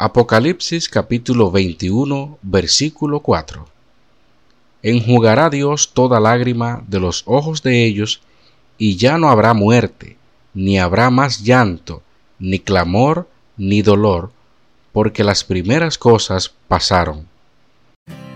Apocalipsis capítulo 21 versículo 4 Enjugará Dios toda lágrima de los ojos de ellos, y ya no habrá muerte, ni habrá más llanto, ni clamor, ni dolor, porque las primeras cosas pasaron.